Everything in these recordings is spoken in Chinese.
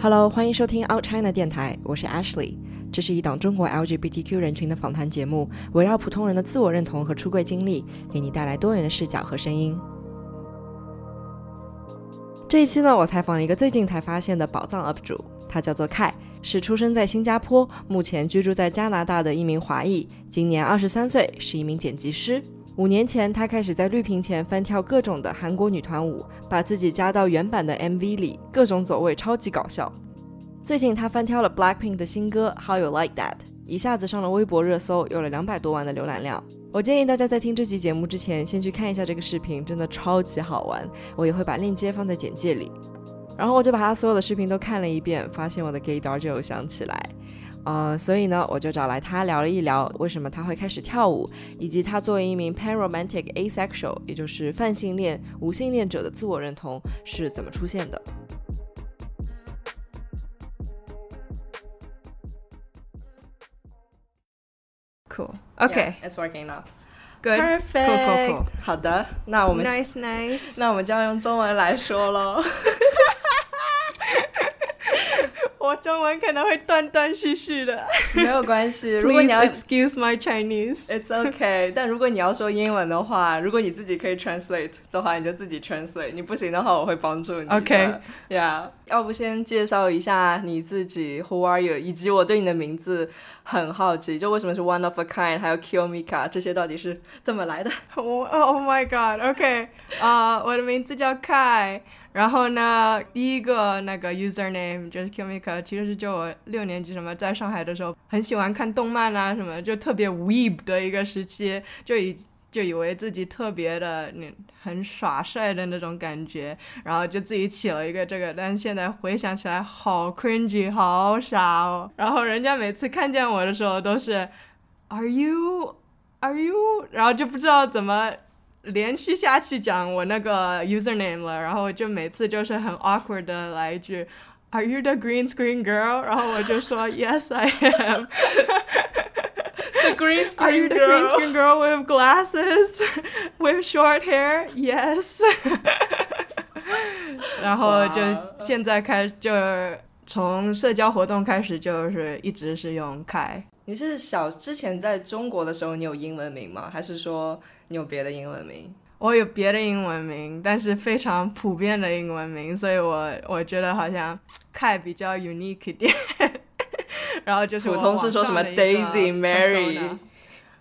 Hello，欢迎收听 Out China 电台，我是 Ashley。这是一档中国 LGBTQ 人群的访谈节目，围绕普通人的自我认同和出柜经历，给你带来多元的视角和声音。这一期呢，我采访了一个最近才发现的宝藏 UP 主，他叫做 Kai，是出生在新加坡，目前居住在加拿大的一名华裔，今年二十三岁，是一名剪辑师。五年前，他开始在绿屏前翻跳各种的韩国女团舞，把自己加到原版的 MV 里，各种走位超级搞笑。最近他翻跳了 Blackpink 的新歌 How You Like That，一下子上了微博热搜，有了两百多万的浏览量。我建议大家在听这期节目之前，先去看一下这个视频，真的超级好玩。我也会把链接放在简介里。然后我就把他所有的视频都看了一遍，发现我的 gay 刀就有想起来。呃，所以呢，我就找来他聊了一聊，为什么他会开始跳舞，以及他作为一名 panromantic asexual，也就是泛性恋、无性恋者的自我认同是怎么出现的。Cool. Okay. it's working now. Good. Perfect. Cool, cool, cool. 好的，那我们 Nice, nice. 那我们就要用中文来说喽。我中文可能会断断续续的。没有关系，如果你要 excuse my Chinese. It's okay，但如果你要说英文的话，如果你自己可以 translate 的话，你就自己 translate。你不行的话，我会帮助你。OK Yeah，要不先介绍一下你自己，Who are you？以及我对你的名字很好奇，就为什么是 One of a kind，还有 Kiyomika 这些到底是怎么来的？Oh, oh my god. OK. 啊、我的名字叫 Kai。然后呢，第一个那个 username 就是 Kimika，其实是就我六年级什么在上海的时候，很喜欢看动漫啊什么，就特别 weeb 的一个时期，就以就以为自己特别的那很耍帅的那种感觉，然后就自己起了一个这个，但是现在回想起来好 cringy，好傻哦。然后人家每次看见我的时候都是 Are you Are you？然后就不知道怎么连续下去讲我那个 username 了，然后就每次就是很 awkward 的来一句 Are you the green screen girl？然后我就说 Yes I am。The green Are you the green screen girl with glasses with short hair? Yes。然后就现在开就从社交活动开始就是一直是用开。你是小之前在中国的时候，你有英文名吗？还是说你有别的英文名？我有别的英文名，但是非常普遍的英文名，所以我我觉得好像 Kai 比较 unique 一点。然后就是我普通是说什么 Daisy、Mary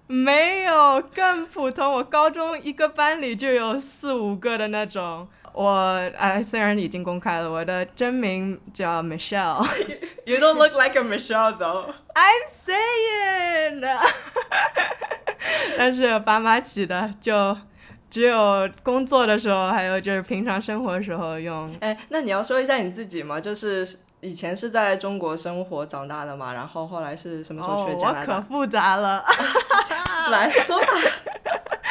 没有更普通，我高中一个班里就有四五个的那种。我哎，虽然已经公开了，我的真名叫 Michelle。You don't look like a Michelle though. I'm saying，但是爸妈起的就只有工作的时候，还有就是平常生活的时候用。哎，那你要说一下你自己吗？就是以前是在中国生活长大的嘛，然后后来是什么时候哦去，加我拿大？可复杂了。来说吧。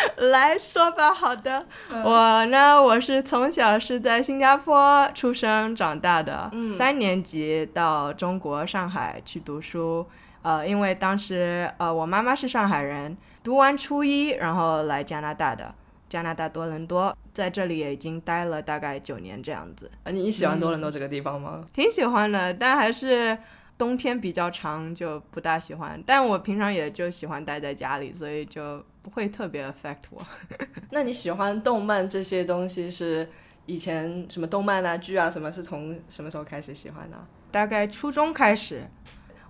来说吧，好的，嗯我呢，我是从小是在新加坡出生长大的，嗯三年级到中国上海去读书，呃，因为当时呃我妈妈是上海人，读完初一然后来加拿大的，加拿大多伦多，在这里也已经待了大概九年这样子，啊你你喜欢多伦多这个地方吗？挺喜欢的，但还是。冬天比较长，就不大喜欢。但我平常也就喜欢待在家里，所以就不会特别 affect 我。那你喜欢动漫这些东西是以前什么动漫啊、剧啊什么，是从什么时候开始喜欢的？大概初中开始，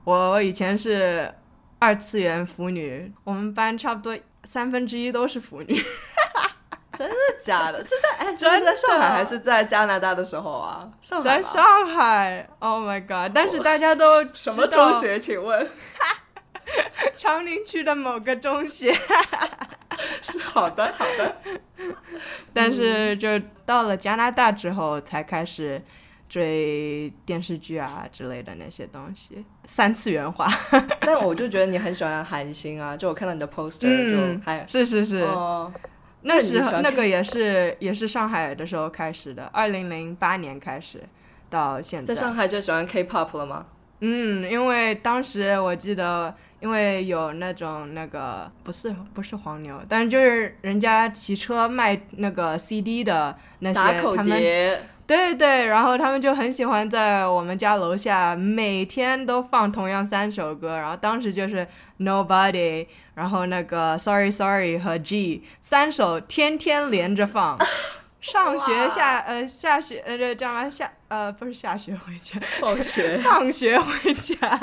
我以前是二次元腐女，我们班差不多三分之一都是腐女。真的假的？是在哎，真的是在上海还是在加拿大的时候啊？上海在上海，Oh my god！但是大家都什么中学？请问 长宁区的某个中学。是好的好的。但是就到了加拿大之后，才开始追电视剧啊之类的那些东西，三次元化。但我就觉得你很喜欢韩星啊，就我看到你的 poster 嗯就还是是是，哦，那时候那个也是也是上海的时候开始的，二零零八年开始到现在。在上海就喜欢 K-pop 了吗？嗯，因为当时我记得，因为有那种那个不是不是黄牛，但是就是人家骑车卖那个 CD 的那些，他们碟，对对，然后他们就很喜欢在我们家楼下每天都放同样三首歌，然后当时就是 Nobody，然后那个 Sorry Sorry 和 G 三首天天连着放。上学下呃下学呃这叫什么下呃不是下学回家，放学 放学回家，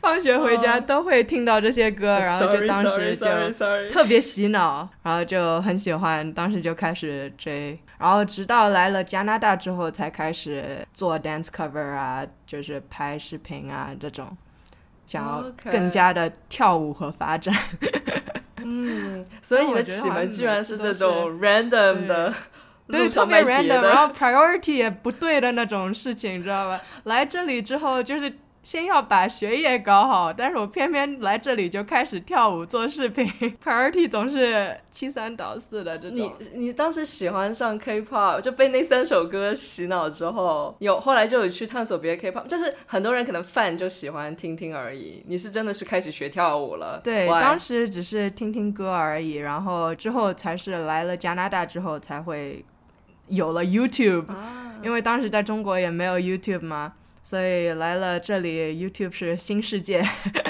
放学回家都会听到这些歌，然后就当时就特别洗脑，然后就很喜欢，当时就开始追，然后直到来了加拿大之后才开始做 dance cover 啊，就是拍视频啊这种，想要更加的跳舞和发展。嗯，所以你的启蒙居然是这种 random 的。对，特别 random，然后 priority 也不对的那种事情，你知道吧？来这里之后，就是先要把学业搞好，但是我偏偏来这里就开始跳舞做视频，priority 总是七三倒四的这种。你你当时喜欢上 K-pop，就被那三首歌洗脑之后，有后来就有去探索别的 K-pop，就是很多人可能饭就喜欢听听而已。你是真的是开始学跳舞了？对，当时只是听听歌而已，然后之后才是来了加拿大之后才会。有了 YouTube，因为当时在中国也没有 YouTube 嘛，所以来了这里 YouTube 是新世界，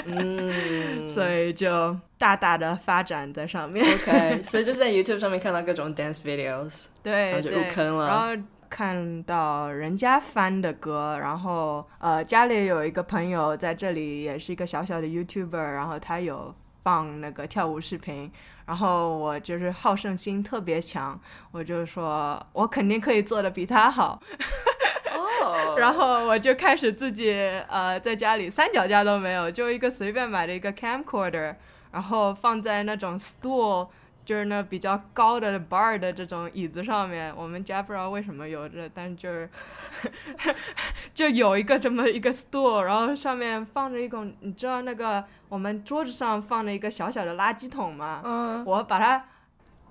嗯，所以就大大的发展在上面。OK，所以就在 YouTube 上面看到各种 dance videos，对，然后就入坑了。然后看到人家翻的歌，然后呃家里有一个朋友在这里也是一个小小的 YouTuber，然后他有放那个跳舞视频。然后我就是好胜心特别强，我就说我肯定可以做的比他好。哦，然后我就开始自己呃在家里三脚架都没有，就一个随便买的一个 camcorder，然后放在那种 stool。就是那比较高的 bar 的这种椅子上面，我们家不知道为什么有这，但就是 就有一个这么一个 stool，然后上面放着一种，你知道那个我们桌子上放着一个小小的垃圾桶吗？嗯。我把它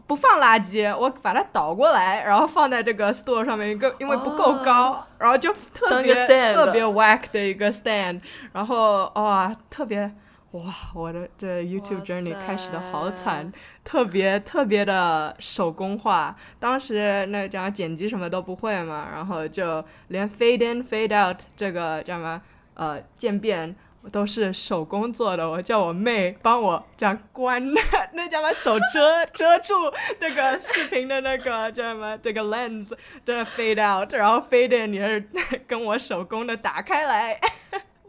不放垃圾，我把它倒过来，然后放在这个 stool 上面一个，因为不够高，然后就特别特别 wack 的一个 stand，然后哇，特别。哇，我的这 YouTube journey 开始的好惨，特别特别的手工化。当时那叫剪辑什么都不会嘛，然后就连 fade in fade out 这个叫什么呃渐变都是手工做的。我叫我妹帮我这样关，那叫把手遮遮住这个视频的那个叫什么这个 lens 这 fade out，然后 fade in 也是 跟我手工的打开来。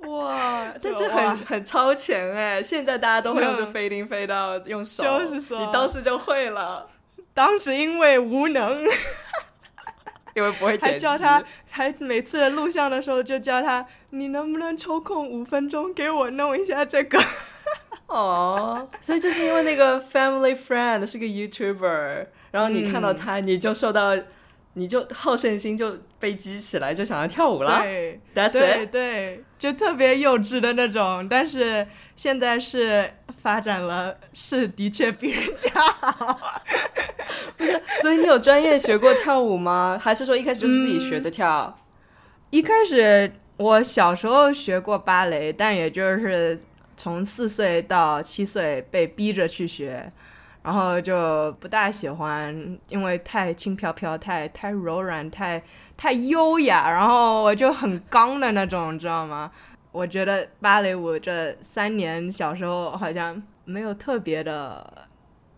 哇，但这很很超前哎！现在大家都会用这飞钉飞到用手，就是说，你当时就会了。当时因为无能，因为不会还叫他，还每次录像的时候就叫他，你能不能抽空五分钟给我弄一下这个？哦，所以就是因为那个 family friend 是个 YouTuber，然后你看到他，你就受到。你就好胜心就被激起来，就想要跳舞了。对，对对，就特别幼稚的那种。但是现在是发展了，是的确比人家好。不是，所以你有专业学过跳舞吗？还是说一开始就是自己学着跳？一开始我小时候学过芭蕾，但也就是从四岁到七岁被逼着去学。然后就不大喜欢，因为太轻飘飘，太太柔软，太太优雅，然后我就很刚的那种，你知道吗？我觉得芭蕾舞这三年小时候好像没有特别的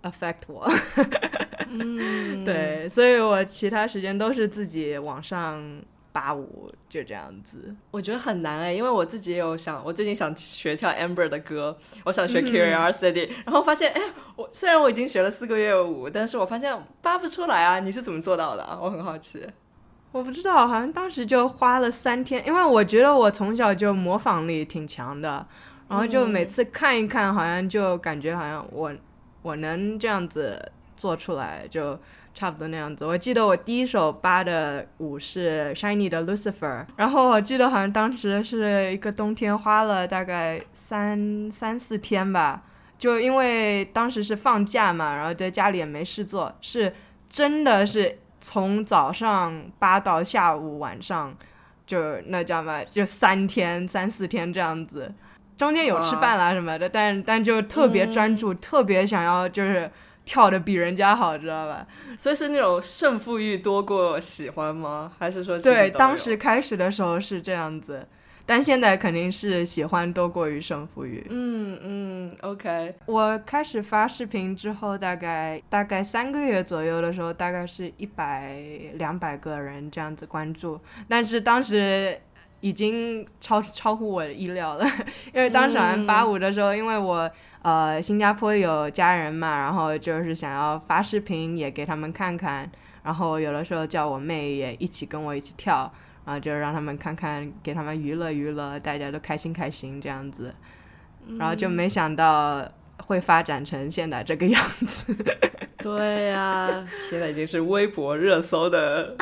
affect 我，嗯，对，所以我其他时间都是自己网上。八五就这样子，我觉得很难哎，因为我自己也有想，我最近想学跳 Amber 的歌，我想学 Curiosity，然后发现哎，我虽然我已经学了四个月舞，但是我发现扒不出来啊，你是怎么做到的？我很好奇。我不知道，好像当时就花了三天，因为我觉得我从小就模仿力挺强的，然后就每次看一看，好像就感觉好像我我能这样子做出来就。差不多那样子。我记得我第一首扒的舞是 Shiny 的 Lucifer，然后我记得好像当时是一个冬天，花了大概三三四天吧。就因为当时是放假嘛，然后在家里也没事做，是真的是从早上扒到下午晚上，就那叫嘛，就三天三四天这样子。中间有吃饭啦什么的，但但就特别专注，特别想要就是。跳的比人家好，知道吧？所以是那种胜负欲多过喜欢吗？还是说对，当时开始的时候是这样子，但现在肯定是喜欢多过于胜负欲。嗯嗯，OK，我开始发视频之后，大概大概三个月左右的时候，大概是一百两百个人这样子关注，但是当时已经超超乎我的意料了，因为当时好像八五的时候，因为我呃新加坡有家人嘛，然后就是想要发视频也给他们看看，然后有的时候叫我妹也一起跟我一起跳。然后就让他们看看，给他们娱乐娱乐，大家都开心开心这样子，然后就没想到会发展成现在这个样子。对呀、现在已经是微博热搜的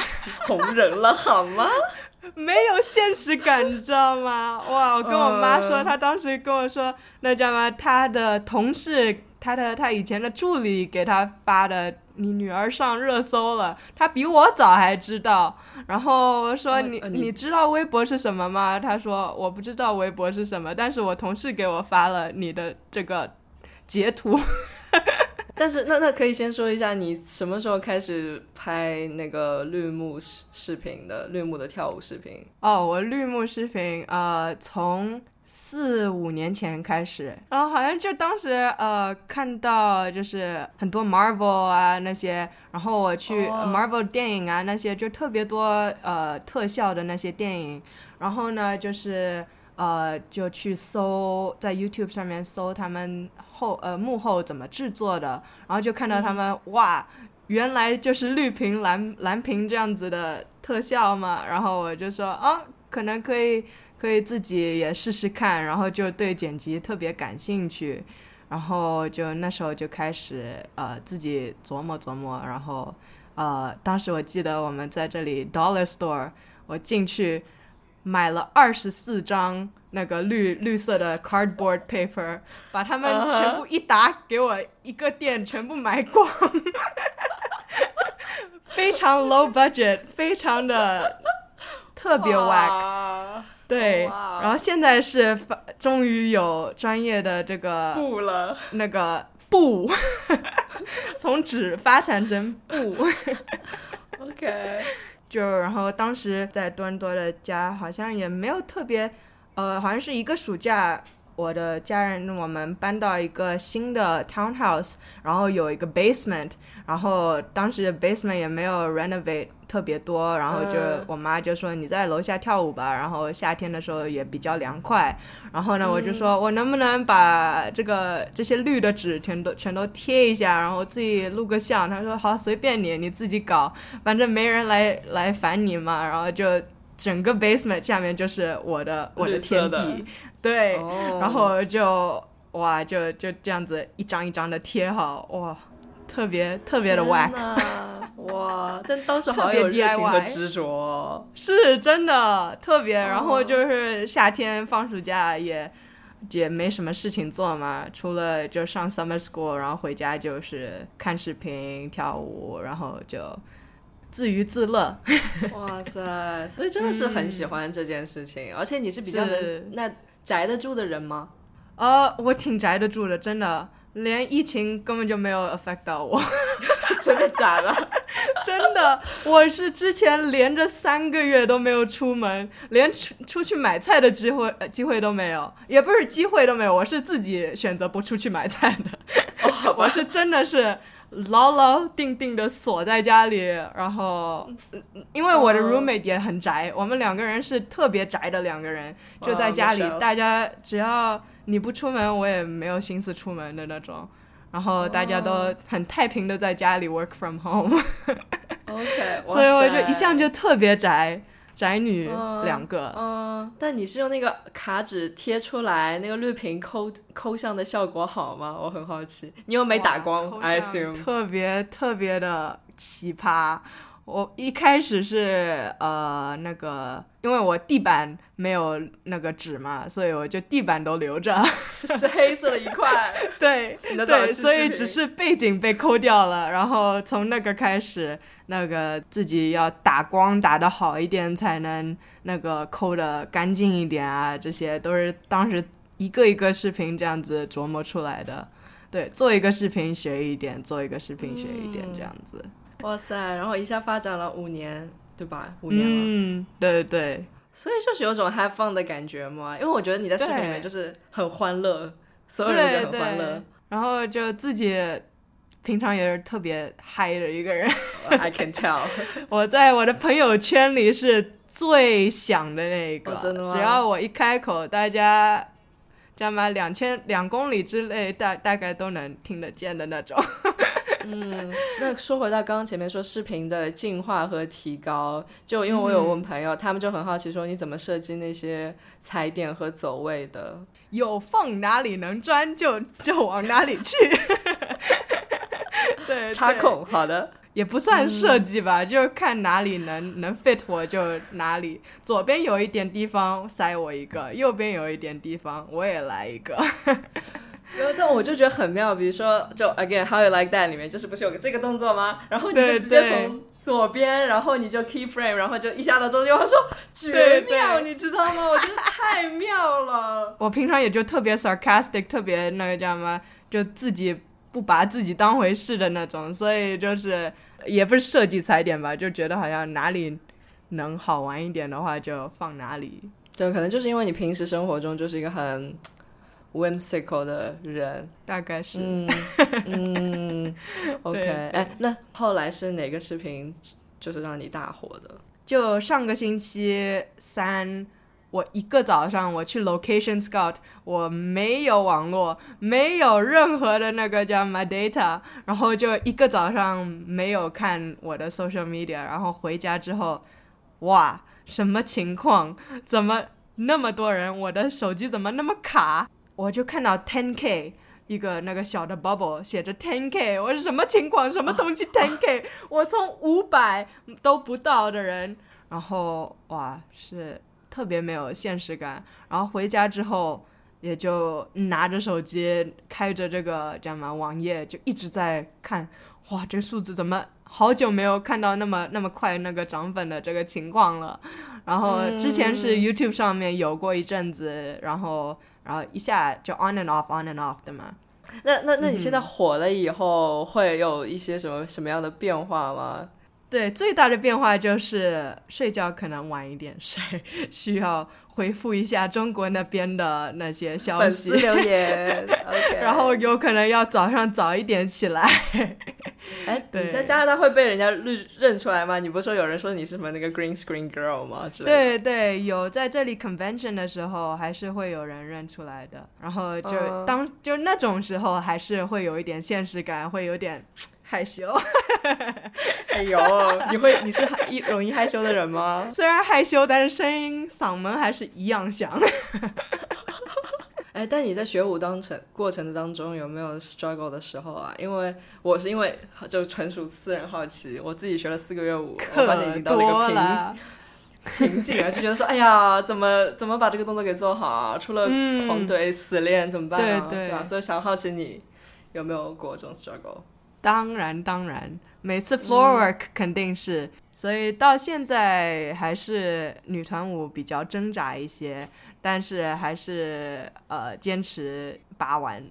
红人了，好吗？没有现实感，你知道吗？哇！我跟我妈说，嗯她当时跟我说，那叫什么？她的同事，她的她以前的助理给她发的，你女儿上热搜了，她比我早还知道。然后我说，你你知道微博是什么吗？她说我不知道微博是什么，但是我同事给我发了你的这个截图。但是那那可以先说一下，你什么时候开始拍那个绿幕视视频的绿幕的跳舞视频？哦，我绿幕视频，呃，从四五年前开始，然后好像就当时呃看到就是很多 Marvel 啊那些，然后我去哦。Marvel 电影啊那些就特别多呃特效的那些电影，然后呢就是呃就去搜在 YouTube 上面搜他们后呃幕后怎么制作的，然后就看到他们、哇。原来就是绿屏、蓝蓝屏这样子的特效嘛，然后我就说啊，可能可以可以自己也试试看，然后就对剪辑特别感兴趣，然后就那时候就开始呃自己琢磨琢磨，然后呃当时我记得我们在这里 Dollar Store，我进去买了二十四张那个绿绿色的 cardboard paper，把它们全部一打给我一个店全部买光。非常 low budget，非常的特别 wack，哇对。然后现在是发终于有专业的这个布了，那个布，从纸发展成布。OK，就然后当时在多伦多的家好像也没有特别，呃，好像是一个暑假，我的家人我们搬到一个新的 townhouse，然后有一个 basement，然后当时 basement 也没有 renovate 特别多，然后就、嗯。我妈就说你在楼下跳舞吧，然后夏天的时候也比较凉快，然后呢我就说我能不能把这个这些绿的纸全都全都贴一下，然后自己录个像，她说好随便你，你自己搞，反正没人来来烦你嘛，然后就整个 basement 下面就是我的我的。天地，对，哦然后就哇就就这样子一张一张的贴好，哇，特别特别的 wack，哇！但当时好有热情和执着哦。是真的特别。哦然后就是夏天放暑假也也没什么事情做嘛，除了就上 summer school，然后回家就是看视频、跳舞，然后就自娱自乐。哇塞！所以真的是很喜欢这件事情，而且你是比较是能那宅得住的人吗？呃，我挺宅得住的，真的，连疫情根本就没有 affect 到我。真的假的？真的，我是之前连着三个月都没有出门，连出出去买菜的机会、呃、机会都没有，也不是机会都没有，我是自己选择不出去买菜的。我是真的是牢牢定定的锁在家里，然后嗯因为我的哦。roommate 也很宅，我们两个人是特别宅的两个人，就在家里大家只要你不出门，我也没有心思出门的那种。然后大家都很太平的在家里 work from home，OK，所以我就一向就特别宅，宅女嗯两个。嗯，但你是用那个卡纸贴出来，那个绿屏抠抠像的效果好吗？我很好奇。你又没打光，I 像 assume。特别特别的奇葩。我一开始是呃那个，因为我地板没有那个纸嘛，所以我就地板都留着。是是黑色的一块。对对，所以只是背景被抠掉了，然后从那个开始，那个自己要打光打的好一点，才能那个抠的干净一点啊，这些都是当时一个一个视频这样子琢磨出来的。对，做一个视频学一点，做一个视频学一点，这样子。哇塞，然后一下发展了五年，对吧？五年了，嗯，对对对。所以就是有种 have fun 的感觉嘛，因为我觉得你在视频里面就是很欢乐，所有人都很欢乐，然后就自己平常也是特别嗨的一个人。I can tell，我在我的朋友圈里是最响的那个，真的吗？只要我一开口，大家。知道吗？两千两公里之内，大大概都能听得见的那种。嗯，那说回到刚刚前面说视频的进化和提高，就因为我有问朋友，他们就很好奇说你怎么设计那些踩点和走位的？有缝哪里能钻就就往哪里去。对，插孔，好的。也不算设计吧，就看哪里能能 fit 我就哪里。左边有一点地方塞我一个，右边有一点地方我也来一个。然后但我就觉得很妙，比如说就 again how you like that 里面就是不是有个这个动作吗？然后你就直接从左边，然后你就 key frame，然后就一下到中间，他说绝妙，你知道吗？我觉得太妙了。我平常也就特别 sarcastic，特别那个叫什么，就自己。不把自己当回事的那种，所以就是也不是设计踩点吧，就觉得好像哪里能好玩一点的话就放哪里。对，可能就是因为你平时生活中就是一个很 whimsical 的人，大概是。嗯，OK。哎，那后来是哪个视频就是让你大火的？就上个星期三。我一个早上我去 location scout，我没有网络，没有任何的那个叫 my data，然后就一个早上没有看我的 social media，然后回家之后，哇，什么情况？怎么那么多人？我的手机怎么那么卡？我就看到 ten k 一个那个小的 bubble 写着 ten k，我是什么情况？什么东西 ten k？我从五百都不到的人，然后哇是。特别没有现实感，然后回家之后也就拿着手机开着这个叫什么网页，就一直在看。哇，这数字怎么好久没有看到那么那么快那个涨粉的这个情况了？然后之前是 YouTube 上面有过一阵子，然后然后一下就 on and off on and off 的嘛。那那那你现在火了以后会有一些什么什么样的变化吗？对，最大的变化就是睡觉可能晚一点睡，需要回复一下中国那边的那些消息留言，然后有可能要早上早一点起来。哎，你在加拿大会被人家认认出来吗？你不是说有人说你是什么那个 green screen girl 吗？对对，有在这里 convention 的时候，还是会有人认出来的。然后就当就那种时候，还是会有一点现实感，会有点。害羞，哎呦，你会你是一容易害羞的人吗？虽然害羞，但是声音嗓门还是一样响。哎，但你在学舞当程过程的当中有没有 struggle 的时候啊？因为我是因为就纯属私人好奇，我自己学了四个月舞，我发现已经到了一个瓶瓶颈啊，就觉得说，哎呀，怎么怎么把这个动作给做好？除了狂怼死练怎么办啊？对吧？所以想好奇你有没有过这种 struggle？当然，当然，每次 floor work 肯定是，所以到现在还是女团舞比较挣扎一些，但是还是呃坚持拔完，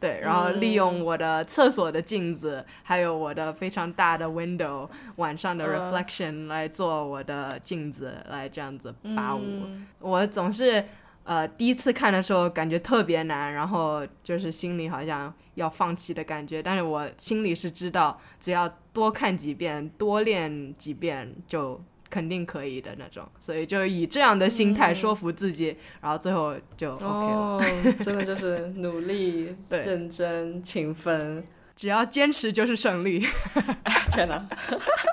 对，然后利用我的厕所的镜子，还有我的非常大的 window 晚上的 reflection 来做我的镜子，来这样子拔舞，我总是。呃，第一次看的时候感觉特别难，然后就是心里好像要放弃的感觉。但是我心里是知道，只要多看几遍，多练几遍，就肯定可以的那种。所以就以这样的心态说服自己，然后最后就 OK 了。真的就是努力、认真、勤奋，只要坚持就是胜利。天哪，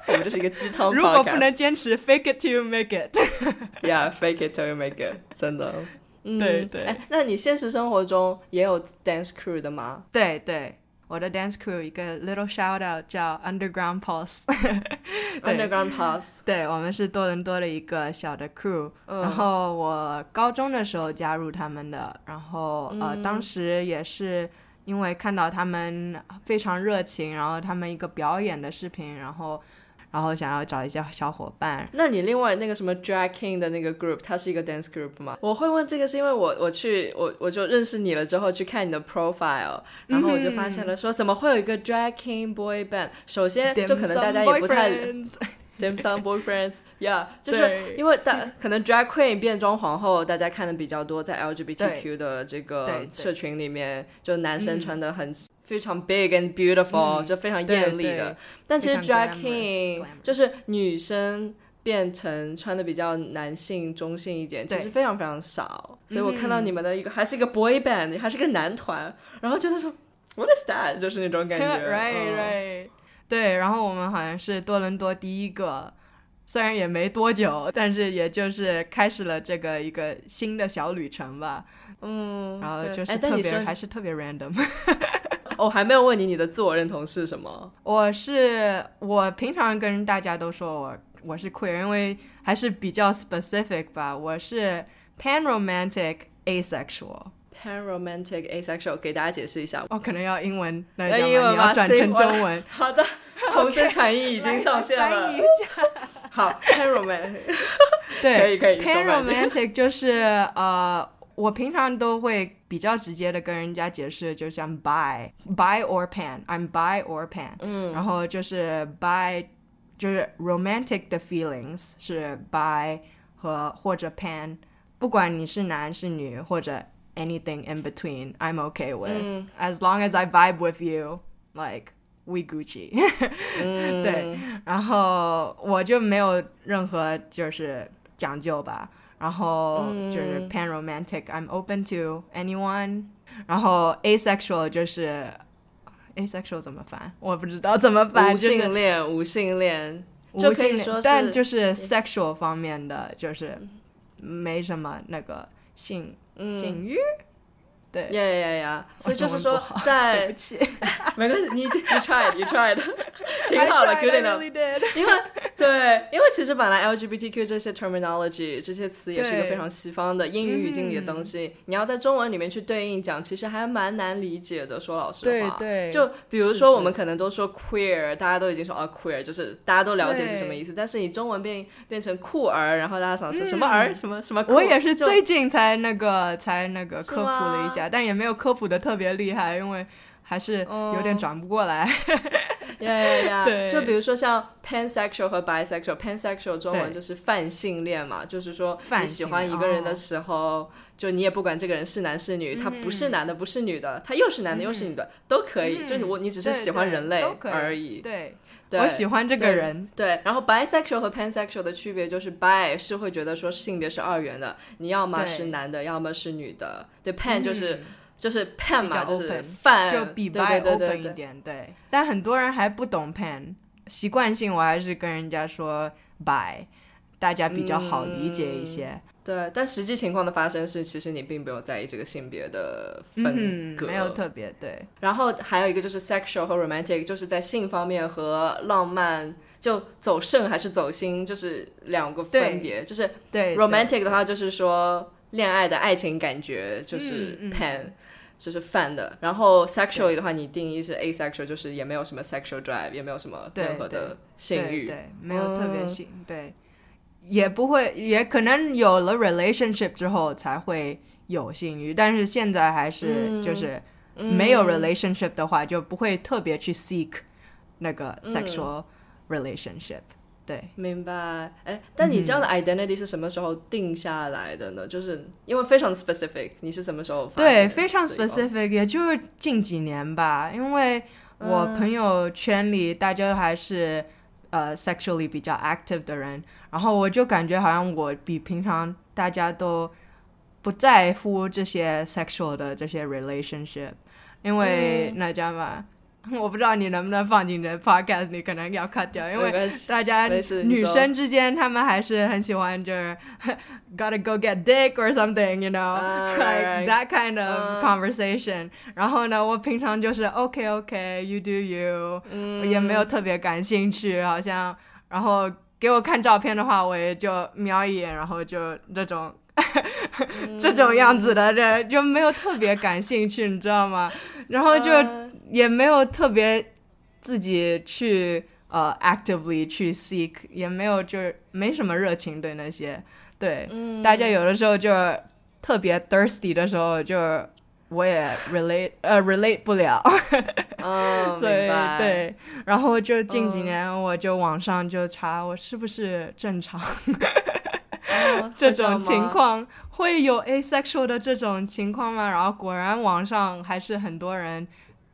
我们就是一个鸡汤。如果不能坚持，fake it till you make it。Yeah，fake it till you make it，真的。对对，哎，那你现实生活中也有 dance crew 的吗？对对，我的 dance crew 一个 little shout out 叫 Underground Pulse，Underground Pulse，对我们是多伦多的一个小的 crew，然后我高中的时候加入他们的，然后呃当时也是因为看到他们非常热情，然后他们一个表演的视频，然后。然后想要找一些小伙伴。那你另外那个什么 drag king 的那个 group，它是一个 dance group 吗？我会问这个是因为我我去我我就认识你了之后去看你的 profile，然后我就发现了说怎么会有一个 drag king boy band？首先就可能大家也不太 dim sum boyfriends，yeah，就是因为大可能 drag queen 变装皇后大家看的比较多，在 LGBTQ 的这个社群里面，就男生穿的很。非常 big and beautiful，就非常艳丽的。但其实 drag king 就是女生变成穿的比较男性中性一点，其实非常非常少。所以我看到你们的一个还是一个 boy band，还是个男团，然后觉得说 what is that，就是那种感觉。Right, right。对，然后我们好像是多伦多第一个，虽然也没多久，但是也就是开始了这个一个新的小旅程吧。嗯，然后就是特别还是特别 random。我 还没有问你你的自我认同是什么？我是我平常跟大家都说我我是 queer，因为还是比较 specific 吧。我是 pan romantic asexual。pan romantic asexual，给大家解释一下。哦，可能要英文，那英文要？转成中文。好的，同声传译已经上线了。翻译一下。好，pan romantic。对，可以可以。pan romantic 就是呃。我平常都会比较直接的跟人家解释，就像 buy buy or pan，I'm buy or pan，嗯，然后就是 buy 就是 romantic 的 feelings 是 buy 和或者 pan，不管你是男是女或者 anything in between，I'm okay with，as long as I vibe with you，like we Gucci，对，然后我就没有任何就是讲究吧。然后就是 pan romantic，I'm open to anyone。然后 asexual 就是 asexual 怎么翻？我不知道怎么翻。无性恋，无性恋，就可以说，但就是 sexual 方面的，就是没什么那个性性欲。 对，呀呀呀！所以就是说，在 没关系，你你 tried，you tried，挺好的，good enough。因为对，因为其实本来 LGBTQ 这些 terminology 这些词也是一个非常西方的英语语境里的东西，你要在中文里面去对应讲，其实还蛮难理解的。说老实话，对，就比如说我们可能都说 queer，大家都已经说啊 queer，就是大家都了解是什么意思，但是你中文变变成酷儿，然后大家想说什么儿，什么什么，我也是最近才那个才那个克服了一下。但也没有科普的特别厉害，因为还是有点转不过来。呀 呀呀！就比如说像 pansexual 和 bisexual，pansexual 中文就是泛性恋嘛，就是说你喜欢一个人的时候，就你也不管这个人是男是女，他不是男的，不是女的，他又是男的又是女的，都可以。就我你只是喜欢人类而已。对，我喜欢这个人。对，然后 bisexual 和 pansexual 的区别就是 bi 是会觉得说性别是二元的，你要么是男的，要么是女的。对，pan 就是。就是 pan 嘛，就是泛，就比 by open 一点，对。但很多人还不懂 pan，习惯性我还是跟人家说 by，大家比较好理解一些。对，但实际情况的发生是，其实你并没有在意这个性别的分隔，没有特别对。然后还有一个就是 sexual 和 romantic，就是在性方面和浪漫就走肾还是走心，就是两个分别。就是对 romantic 的话，就是说。恋爱的爱情感觉就是 pan，就是泛的。然后 sexually 的话，你定义是 asexual，就是也没有什么 sexual drive，也没有什么任何的性欲，对，没有特别性，对，也不会，也可能有了 relationship 之后才会有性欲，但是现在还是就是没有 relationship 的话，就不会特别去 seek 那个 sexual relationship。对，明白。哎，但你这样的 identity 是什么时候定下来的呢？就是因为非常 specific，你是什么时候发？对，非常 specific，也就是近几年吧。因为我朋友圈里大家还是呃 sexually 比较 active 的人，然后我就感觉好像我比平常大家都不在乎这些 sexual 的这些 relationship，因为那家嘛。我不知道你能不能放进你的 podcast，你可能要 cut 掉，因为大家女生之间，她们还是很喜欢就是 gotta go get dick or something，you know，like that kind of conversation。然后呢，我平常就是 OK OK，you do you，也没有特别感兴趣，好像，然后给我看照片的话，我也就瞄一眼，然后就那种 这种样子的人就没有特别感兴趣，你知道吗？然后就。也没有特别自己去呃 actively 去 seek，也没有就是没什么热情对那些，对，嗯大家有的时候就特别 thirsty 的时候，就我也 relate 呃 relate 不了，嗯，对对，然后就近几嗯年我就网上就查我是不是正常。哦这种情况会有 asexual 的这种情况吗？然后果然网上还是很多人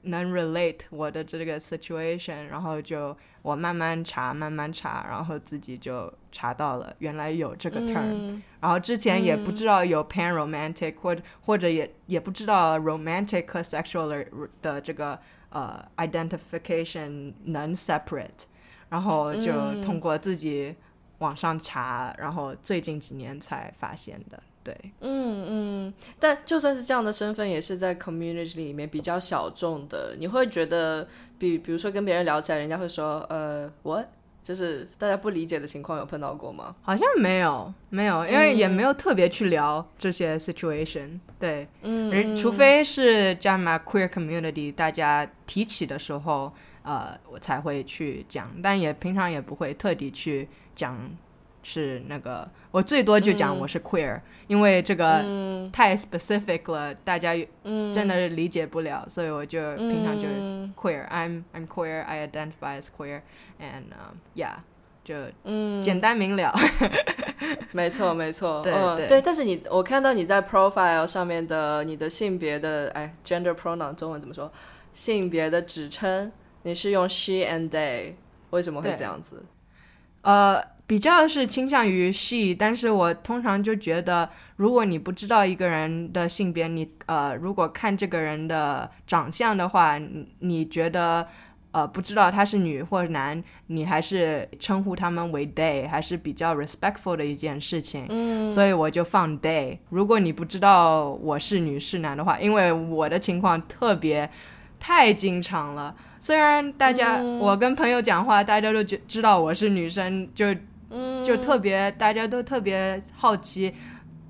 能 relate 我的这个 situation，然后就我慢慢查，慢慢查，然后自己就查到了，原来有这个 term，、嗯然后之前也不知道有 pan romantic，、或者或者也也不知道 romantic 和 sexual 的的这个呃 identification 能 separate，然后就嗯。通过自己网上查，然后最近几年才发现的。对，嗯嗯，但就算是这样的身份，也是在 community 里面比较小众的。你会觉得，比比如说跟别人聊起来，人家会说，呃，what，就是大家不理解的情况，有碰到过吗？好像没有没有，因为也没有特别去聊这些 situation。对，嗯人除非是加拿大 queer community 大家提起的时候，呃，我才会去讲，但也平常也不会特地去讲是那个，我最多就讲我是 queer，、因为这个太 specific 了，大家真的理解不了，所以我就平常就 queer，I'm I'm queer, I identify as queer, and、um, yeah，就简单明了。没错，没错，对嗯，对但是你，我看到你在 profile 上面的你的性别的，哎，gender pronoun 中文怎么说？性别的指称，你是用 she and they，为什么会这样子？呃，比较是倾向于 she，但是我通常就觉得，如果你不知道一个人的性别，你呃，如果看这个人的长相的话，你你觉得呃不知道他是女或男，你还是称呼他们为 they，还是比较 respectful 的一件事情。嗯，所以我就放 they。如果你不知道我是女是男的话，因为我的情况特别太经常了。虽然大家、我跟朋友讲话，大家都觉知道我是女生，就就特别大家都特别好奇，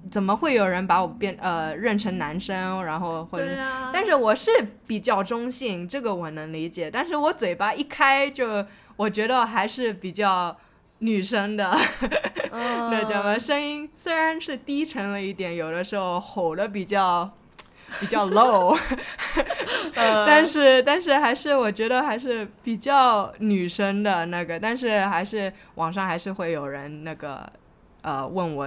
怎么会有人把我变呃认成男生，然后或者。啊但是我是比较中性，这个我能理解。但是我嘴巴一开就，我觉得还是比较女生的，那叫什么声音虽然是低沉了一点，有的时候吼的比较比较 low，但是但是还是我觉得还是比较女生的那个，但是还是网上还是会有人那个呃问我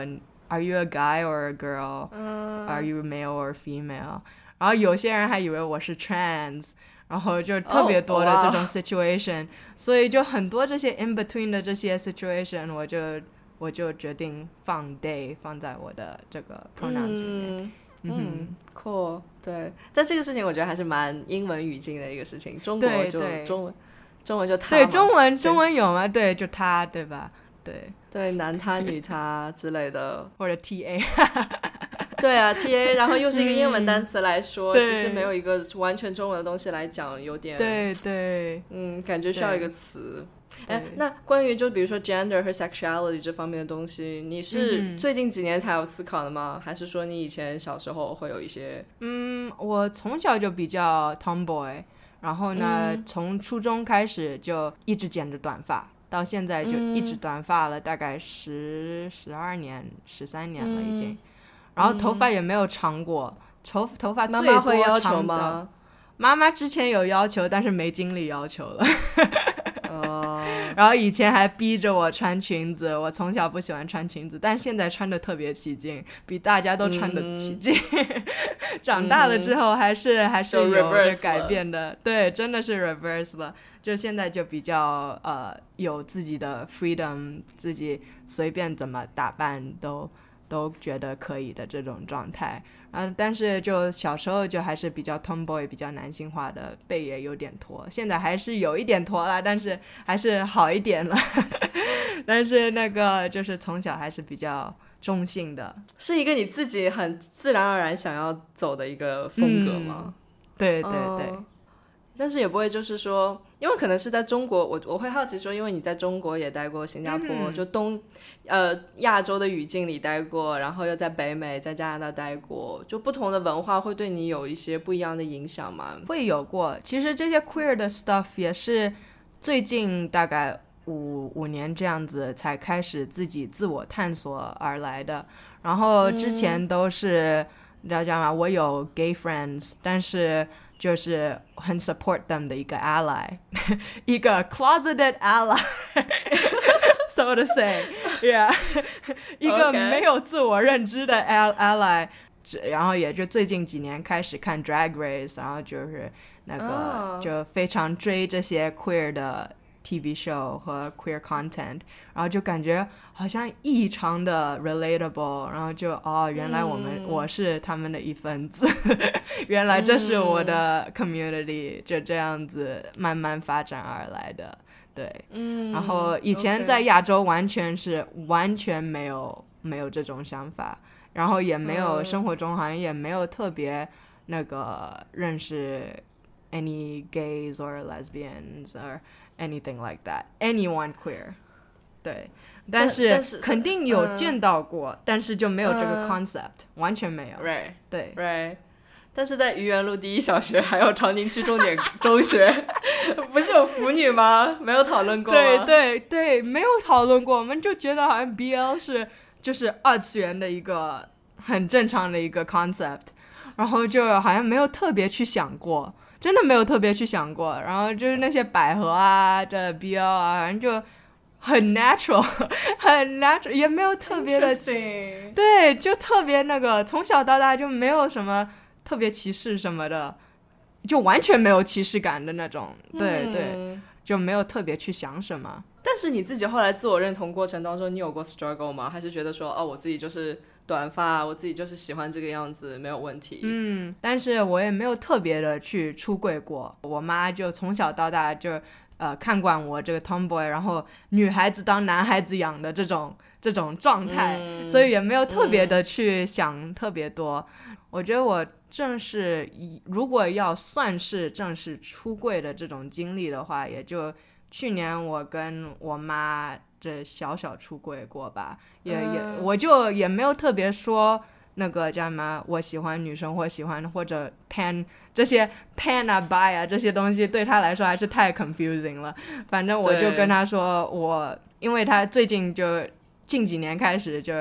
Are you a guy or a girl？、Are you male or female？然后有些人还以为我是 trans，然后就特别多的这种 situation，、所以就很多这些 in between 的这些 situation，我就我就决定放 they 放在我的这个 pronouns 里面。嗯嗯，cool，对，但这个事情我觉得还是蛮英文语境的一个事情，中国就中文，中文就他对，中文中文有吗？对，就他，对吧？对，对男他女他之类的，或者 T A，对啊，T A，然后又是一个英文单词来说，对。其实没有一个完全中文的东西来讲，有点对对，嗯，感觉需要一个词。哎，那关于就比如说 gender 和 sexuality 这方面的东西，你是嗯最近几年才有思考的吗？还是说你以前小时候会有一些？嗯，我从小就比较 tomboy，然后呢，嗯从初中开始就一直剪着短发，到现在就一直短发了，大概十十二年、十三年了已经。嗯然后头发也没有长过，头头发妈最多妈会要求吗？妈妈之前有要求，但是没精力要求了。哦，然后以前还逼着我穿裙子，我从小不喜欢穿裙子，但现在穿的特别起劲，比大家都穿的起劲。长大了之后还是、还是有改变的，对，真的是 reverse 了。就现在就比较呃有自己的 freedom，自己随便怎么打扮都都觉得可以的这种状态。啊，但是就小时候就还是比较 tomboy，比较男性化的，背也有点驼，现在还是有一点驼啦，但是还是好一点了。但是那个就是从小还是比较中性的，是一个你自己很自然而然想要走的一个风格吗？对对对，哦但是也不会就是说，因为可能是在中国，我我会好奇说，因为你在中国也待过，新加坡、嗯就东呃亚洲的语境里待过，然后又在北美、在加拿大待过，就不同的文化会对你有一些不一样的影响吗？会有过。其实这些 queer 的 stuff 也是最近大概五五年这样子才开始自己自我探索而来的。然后之前都是你知道讲吗？我有 gay friends，但是就是很 support them 的一个 ally，一个 closeted ally，so to say，yeah，一个没有自我认知的 al- ally。然后也就最近几年开始看 Drag Race，然后就是那个、哦就非常追这些 queer 的 TV show 和 queer content，然后就感觉好像异常的 relatable，然后就哦，原来我们、嗯。我是他们的一份子，原来这是我的 community，、就这样子慢慢发展而来的，对。嗯，然后以前在亚洲完全是完全没有没有这种想法，然后也没有、嗯。生活中好像也没有特别那个认识 any gays or lesbians or anything like that anyone queer，对，但但是肯定有嗯见到过，但是就没有这个嗯 concept，、完全没有，right 对。right。但是在愚园路第一小学还有长宁区重点中学，不是有腐女吗？没有讨论过吗？对对对，没有讨论过，我们就觉得好像 BL 是就是二次元的一个很正常的一个 concept，然后就好像没有特别去想过，真的没有特别去想过，然后就是那些百合啊的 BL 啊，反正就很 natural，很 natural，也没有特别的对，就特别那个，从小到大就没有什么特别歧视什么的，就完全没有歧视感的那种，对、对。嗯就没有特别去想什么。但是你自己后来自我认同过程当中，你有过 struggle 吗？还是觉得说，哦，我自己就是短发，我自己就是喜欢这个样子，没有问题？嗯，但是我也没有特别的去出柜过。我妈就从小到大就呃看惯我这个 tomboy，然后女孩子当男孩子养的这种这种状态，嗯所以也没有特别的去想特别多。我觉得我正式如果要算是正式出柜的这种经历的话，也就去年我跟我妈这小小出轨过吧，也、也嗯我就也没有特别说那个叫什么，我喜欢女生或喜欢或者 pan 这些 pan 啊 by 啊这些东西对他来说还是太 confusing 了。反正我就跟他说，我因为他最近就近几年开始就。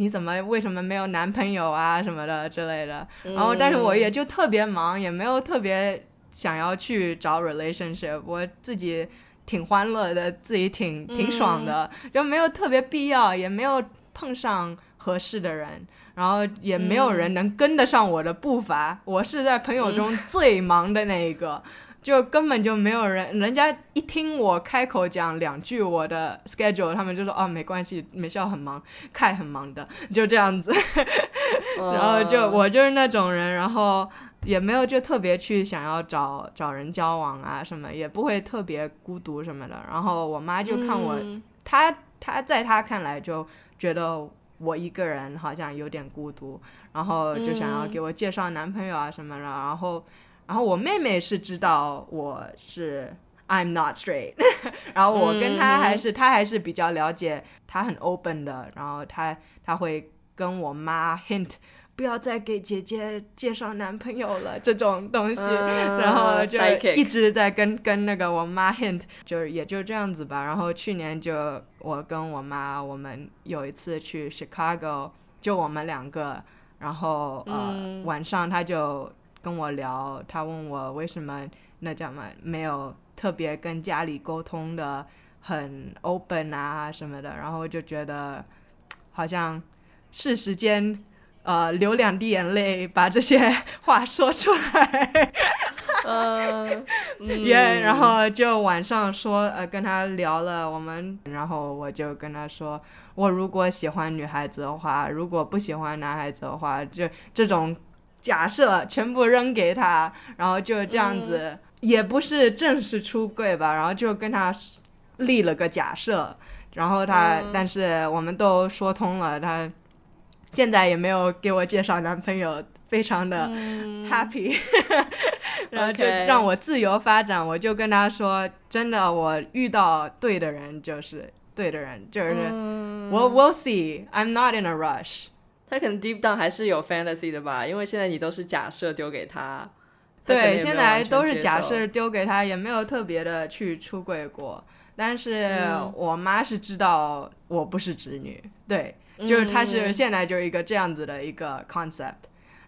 你怎么为什么没有男朋友啊什么的之类的？然后，但是我也就特别忙，也没有特别想要去找 relationship，我自己挺欢乐的，自己挺挺爽的，就没有特别必要，也没有碰上合适的人，然后也没有人能跟得上我的步伐。我是在朋友中最忙的那一个。就根本就没有人，人家一听我开口讲两句我的 schedule，他们就说哦没关系，美校很忙，凯很忙的，就这样子。然后就嗯我就是那种人，然后也没有就特别去想要找找人交往啊什么，也不会特别孤独什么的。然后我妈就看我，嗯她她在她看来就觉得我一个人好像有点孤独，然后就想要给我介绍男朋友啊什么的。然后然后我妹妹是知道我是 I'm not straight，然后我跟她还是、她还是比较了解，她很 open 的，然后她她会跟我妈 hint。不要再给姐姐介绍男朋友了，这种东西，嗯然后就一直在跟跟那个我妈 hint，就是也就这样子吧。然后去年就我跟我妈，我们有一次去 Chicago，就我们两个，然后呃、嗯晚上她就跟我聊，她问我为什么那叫什么没有特别跟家里沟通的很 open 啊什么的，然后就觉得好像是时间。呃，流两滴眼泪，把这些 话说出来。嗯，耶、然后就晚上说，呃，跟他聊了我们，然后我就跟他说，我如果喜欢女孩子的话，如果不喜欢男孩子的话，就这种假设全部扔给他，然后就这样子，也不是正式出柜吧，然后就跟他立了个假设，然后他，但是我们都说通了，他现在也没有给我介绍男朋友，非常的 happy，、然后就让我自由发展。我就跟他说，真的，我遇到对的人就是对的人，就是、我 we'll see，I'm not in a rush。他可能 deep down 还是有 fantasy 的吧，因为现在你都是假设丢给他，对，现在都是假设丢给他，也没有特别的去出轨过。但是嗯我妈是知道我不是直女，对，就是她是嗯现在就是一个这样子的一个 concept。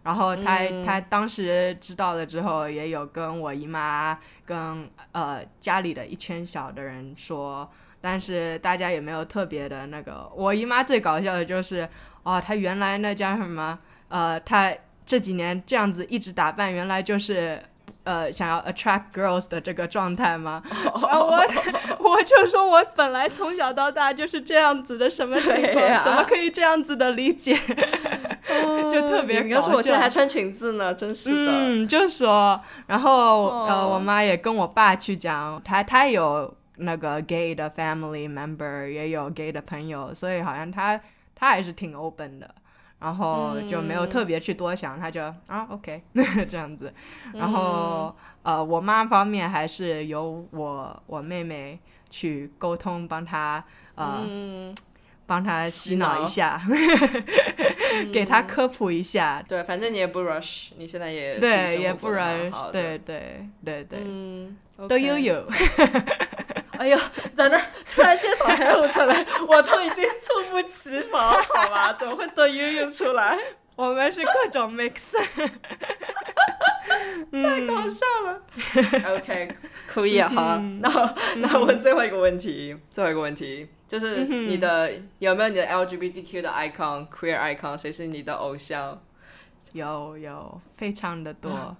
然后他嗯她当时知道了之后，也有跟我姨妈跟呃家里的一圈小的人说，但是大家也没有特别的那个。我姨妈最搞笑的就是，哦，她原来那叫什么？呃，她这几年这样子一直打扮，原来就是。呃，想要 attract girls 的这个状态吗？然后我我就说，我本来从小到大就是这样子的，什么情况？怎么可以这样子的理解？就特别你要说我现在还穿裙子呢，真是的。嗯，就说，然后、哦呃，我妈也跟我爸去讲，他他有那个 gay 的 family member，也有 gay 的朋友，所以好像他他还是挺 open 的。然后就没有特别去多想，他就啊 OK 这样子。然后、呃，我妈方面还是由我我妹妹去沟通，帮她呃、嗯，帮她洗洗脑脑一下，给她科普一下。对，反正你也不 rush，你现在也对，也不活过得蛮然好的。对对对对，嗯，都悠悠。哎呦，在那，突然介绍海陆出来，我都已经猝不及防，好吧？怎么会都悠悠出来？我们是各种 mix，太搞笑了。OK，可以啊，好啊。嗯那那我问最后一个问题，最后一个问题就是嗯你的有没有你的 LGBTQ 的 icon、queer icon？谁是你的偶像？有有非常的多。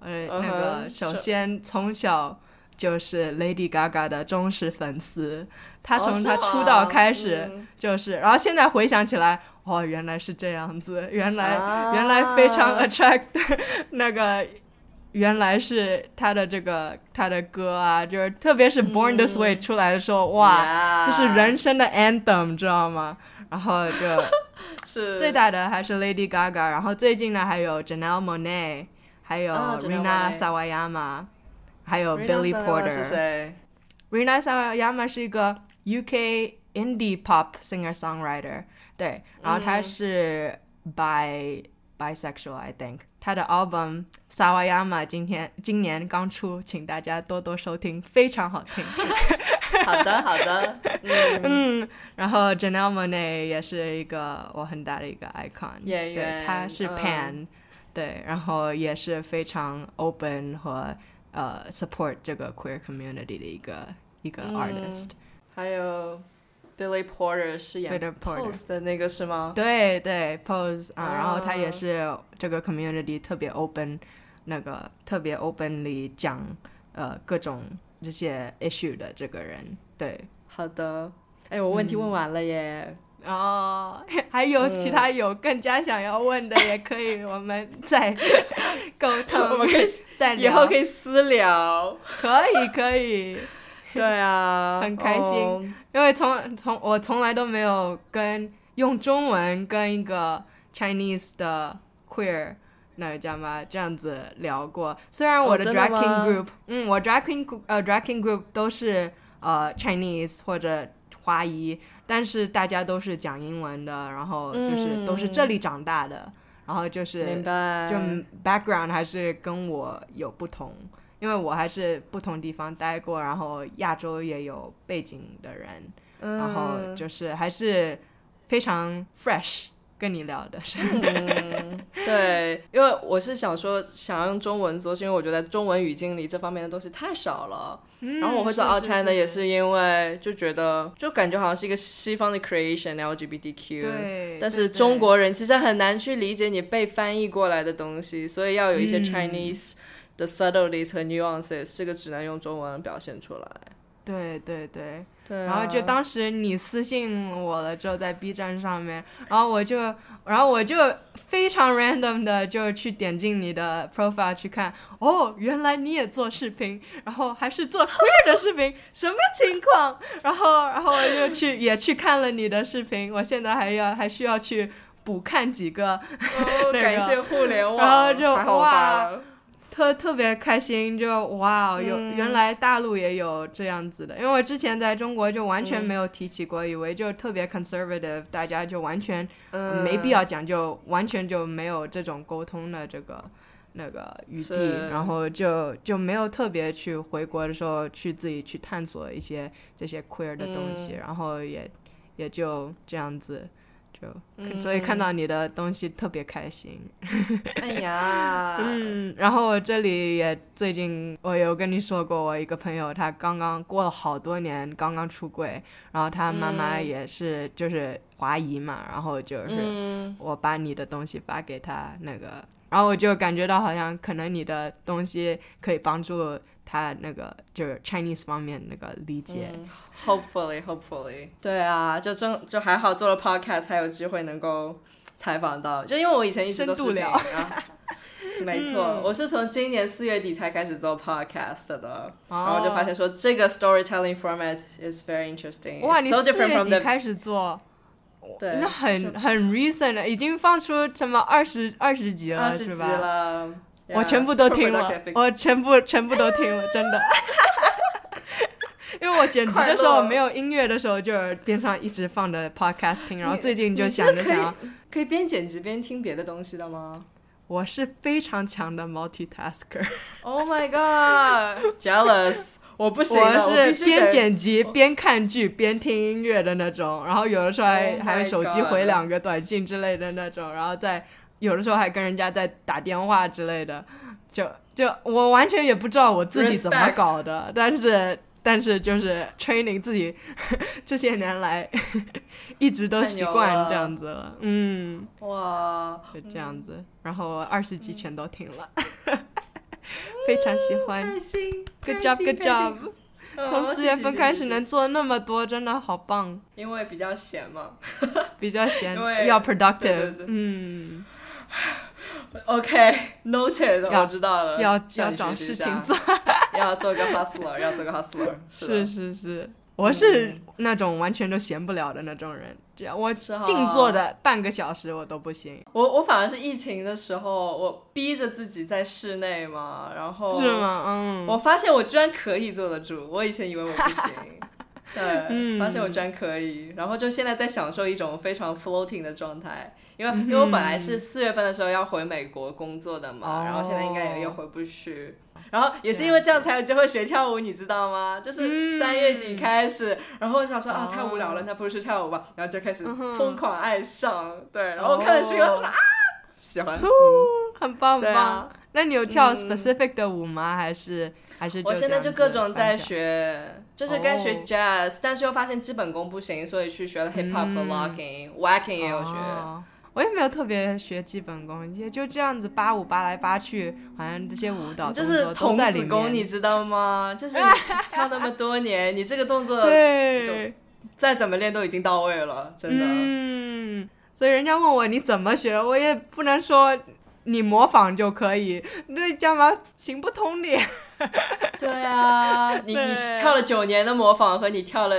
呃，嗯那个首先从小就是 Lady Gaga 的忠实粉丝，她从哦是吗？她出道开始嗯。就是，然后现在回想起来，哦，原来是这样子，原来、啊。原来非常 attract 那个。原来是她的这个她的歌啊，就是特别是 Born This Way 出来的时候，哇，呀这是人生的 anthem，知道吗？然后就 是。最大的还是 Lady Gaga，然后最近呢还有 Janelle Monet，还有 Rina Sawayama，还有 Billy Porter。谁？Rina Sawayama 是一个 UK indie pop singer songwriter，对，然后他是 bi、bisexual，I think。他的 album Sawayama 今天今年刚出，请大家多多收听，非常好听。好的，好的，嗯，嗯，然后 Janelle Monet 也是一个我很大的一个 icon，对，他是嗯 Pan，、对，然后也是非常 open 和呃 support 这个 queer community 的一个一个嗯 artist，、还有 Billy Porter 是演 Pose 的那个是吗？对对 Pose 啊、然后他也啊是这个 community 特别 open，那个特别 openly 讲呃各种这些 issue 的这个人，对。好的。哎，我问题问完了耶。哦，还有其他有更加想要问的，也可以，我们再沟通，我们可以再以后可以以私聊。可以可以，对啊，很开心。哦。因为从从我从来都没有跟用中文跟一个 Chinese 的 queer 那个叫吗这样子聊过。虽然我的哦真的 drag king group，、嗯，我 drag king group- 呃 drag king group 都是呃 Chinese 或者华裔，但是大家都是讲英文的，然后就是都是这里长大的，然后就是明白。就 background 还是跟我有不同，因为我还是不同地方待过，然后亚洲也有背景的人，嗯然后就是还是非常 fresh 跟你聊的是，嗯，对，因为我是想说，想要用中文做，是因为我觉得中文语境里这方面的东西太少了。然后我会做 Out China 也是因为就觉得，就感觉好像是一个西方的 creation LGBTQ，对，但是中国人其实很难去理解你被翻译过来的东西，所以要有一些嗯。Chinese 的 subtleties 和 nuances，这个只能用中文表现出来。对对对，对、啊，然后就当时你私信我了之后，在 B 站上面，然后我就，然后我就非常 random 的就去点进你的 profile 去看，哦，原来你也做视频，然后还是做 queer 的视频，什么情况？然后，然后我就去也去看了你的视频，我现在还要还需要去补看几个，哦 那个感谢互联网，然后就哇了特特别开心，就哇，有、嗯。原来大陆也有这样子的，因为我之前在中国就完全嗯。没有提起过，以为就特别 conservative，大家就完全、嗯。没必要讲，就完全就没有这种沟通的这个那个余地，然后就就没有特别去回国的时候去自己去探索一些这些 queer 的东西，嗯。然后也也就这样子。所以看到你的东西特别开心，哎呀，嗯，然后我这里也最近我有跟你说过，我一个朋友他刚刚过了好多年，刚刚出柜，然后他妈妈嗯。也是就是华裔嘛，然后就是嗯，我把你的东西发给他那个，然后我就感觉到好像可能你的东西可以帮助他那个就是 Chinese 方面那个理解，嗯 Hopefully, hopefully，对啊，就真就还好做了 podcast，才有机会能够采访到。就因为我以前一直都是聊没错，我是从今年四月底才开始做 podcast 的，然后就发现说这个 storytelling format is very interesting. 哇，你四月底开始做。对那很很 recent 的，已经放出什么二十二十集了，二十集是我全部都听了我全部全部都听了，真的。因为我剪辑的时候没有音乐的时候，就是边上一直放着 podcast 听，然后最近就想着想要，可以边剪辑边听别的东西的吗我是非常强的 multitasker，？Oh my god, jealous！我不行了，我我是边剪辑边看剧边听音乐的那种，然后有的时候还、Oh 还手机回两个短信之类的那种，然后再有的时候还跟人家在打电话之类的，就就我完全也不知道我自己怎么搞的，但是但是就是 training 自己这些年来 一直都习惯这样子了，嗯，哇，就这样子，然后二十集全都听了，非常喜欢。开心，good job，good job。哦从四月份开始，能做那么多，真的好棒，因为比较闲嘛。比较闲 要 productive，对对。嗯，OK，noted，要我知道了。要要找事情做，要做个 hustler，要做个 hustler 是的是是，我是那种完全都闲不了的那种人，这样我静坐的半个小时我都不行，我我反而是疫情的时候，我逼着自己在室内嘛，然后是？吗？嗯，我发现我居然可以坐得住，我以前以为我不行。对，嗯。发现我居然可以，然后就现在在享受一种非常 floating 的状态，因为、嗯因为我本来是四月份的时候要回美国工作的嘛，哦。然后现在应该也也回不去，然后也是因为这样才有机会学跳舞，你知道吗？就是嗯。三月底开始，然后我想说啊哦太无聊了，那不如去跳舞吧，然后就开始疯狂爱上，对，然后看了视频，我说啊喜欢，嗯 很棒很对啊。棒。那你有跳嗯。specific 的舞吗？还是还是我现在就各种在学，就是该学哦 jazz，、但是又发现基本功不行，所以去学了 hip hop 和嗯 locking，whacking、也有学。哦我也没有特别学基本功，也就这样子扒舞扒来扒去，好像这些舞蹈就是童在功，你。知道吗？就是你跳那么多年，你这个动作对，再怎么练都已经到位了，真的。嗯，所以人家问我你怎么学，我也不能说你模仿就可以，那干嘛行不通的。对啊，你你跳了九年的模仿和你跳了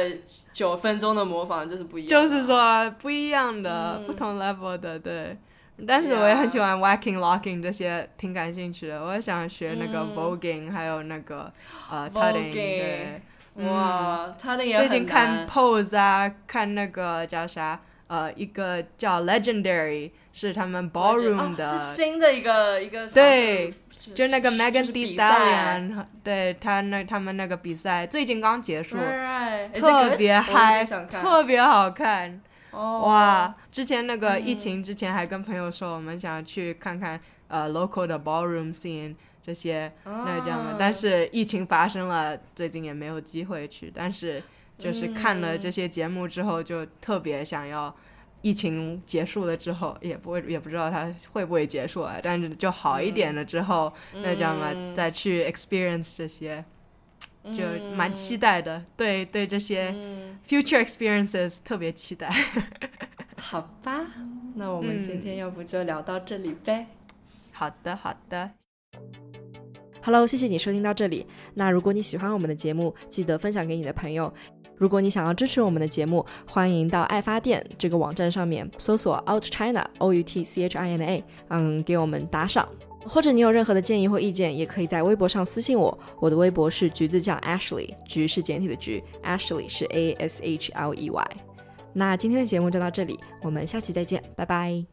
九分钟的模仿就是不一样。就是，说不一样的，嗯不同 level 的，对。但是我也很喜欢 whacking、locking 这些，挺感兴趣的。我也想学那个嗯 voguing，、还有那个呃 tutting，Voguing 对。哇，他的也最近看 pose 啊，看那个叫啥，呃，一个叫 legendary，是他们 ballroom 的，哦是新的一个一个对，就就那个 Megan Thee Stallion，对他那他们那个比赛最近刚结束，Right. 特别嗨，特别好看。哦哇！之前那个疫情之前还跟朋友说，我们想去看看呃 local 的 ballroom scene 这些，那这样的。啊但是疫情发生了，最近也没有机会去。但是就是看了这些节目之后，就特别想要。疫情结束了之后，也不会也不知道它会不会结束啊。但是就好一点了之后，那这样嘛，嗯再去 experience 这些，就蛮期待的。对对，这些嗯 future experiences 特别期待。好吧，那我们今天要不就聊到这里呗。好的，好的。Hello，谢谢你收听到这里。那如果你喜欢我们的节目，记得分享给你的朋友。如果你想要支持我们的节目，欢迎到爱发电这个网站上面搜索 Out China O U T C H I N A，嗯，给我们打赏。或者你有任何的建议或意见，也可以在微博上私信我。我的微博是橘子酱 Ashley，橘是简体的橘，Ashley 是 A S H L E Y。那今天的节目就到这里，我们下期再见，拜拜。